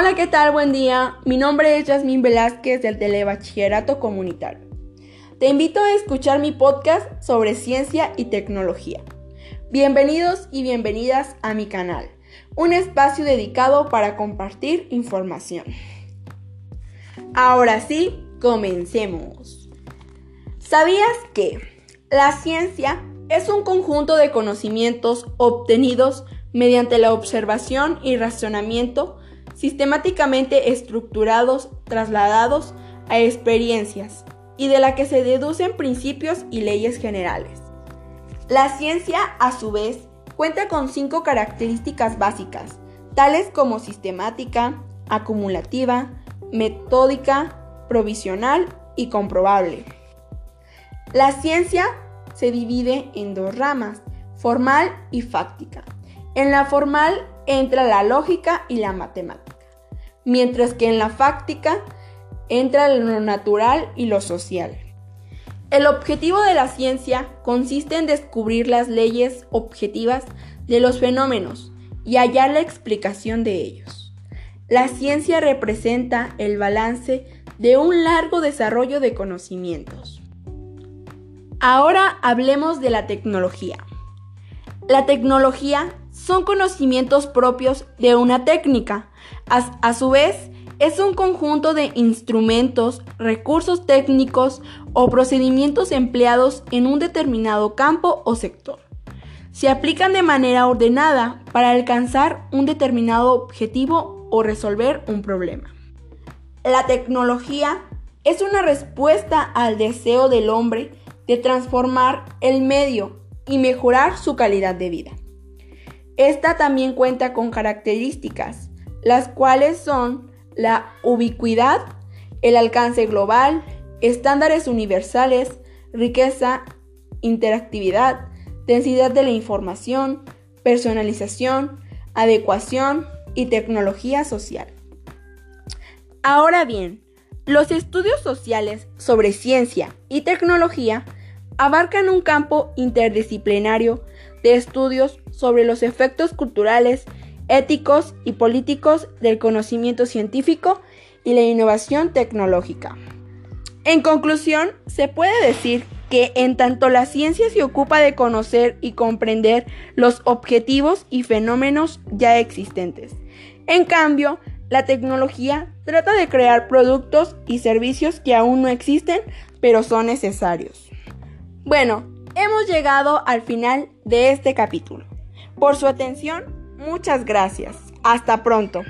Hola, ¿qué tal? Buen día. Mi nombre es Yasmín Velázquez del Telebachillerato Comunitario. Te invito a escuchar mi podcast sobre ciencia y tecnología. Bienvenidos y bienvenidas a mi canal, un espacio dedicado para compartir información. Ahora sí, comencemos. ¿Sabías que la ciencia es un conjunto de conocimientos obtenidos mediante la observación y razonamiento sistemáticamente estructurados, trasladados a experiencias y de la que se deducen principios y leyes generales. La ciencia, a su vez, cuenta con cinco características básicas, tales como sistemática, acumulativa, metódica, provisional y comprobable. La ciencia se divide en dos ramas, formal y fáctica. En la formal entra la lógica y la matemática, mientras que en la fáctica entra lo natural y lo social. El objetivo de la ciencia consiste en descubrir las leyes objetivas de los fenómenos y hallar la explicación de ellos. La ciencia representa el balance de un largo desarrollo de conocimientos. Ahora hablemos de la tecnología. La tecnología son conocimientos propios de una técnica. A, su vez, es un conjunto de instrumentos, recursos técnicos o procedimientos empleados en un determinado campo o sector. Se aplican de manera ordenada para alcanzar un determinado objetivo o resolver un problema. La tecnología es una respuesta al deseo del hombre de transformar el medio y mejorar su calidad de vida. Esta también cuenta con características, las cuales son la ubicuidad, el alcance global, estándares universales, riqueza, interactividad, densidad de la información, personalización, adecuación y tecnología social. Ahora bien, los estudios sociales sobre ciencia y tecnología abarcan un campo interdisciplinario de estudios sobre los efectos culturales, éticos y políticos del conocimiento científico y la innovación tecnológica. En conclusión, se puede decir que en tanto la ciencia se ocupa de conocer y comprender los objetivos y fenómenos ya existentes, en cambio, la tecnología trata de crear productos y servicios que aún no existen, pero son necesarios. Bueno, hemos llegado al final de este capítulo. Por su atención, muchas gracias. Hasta pronto.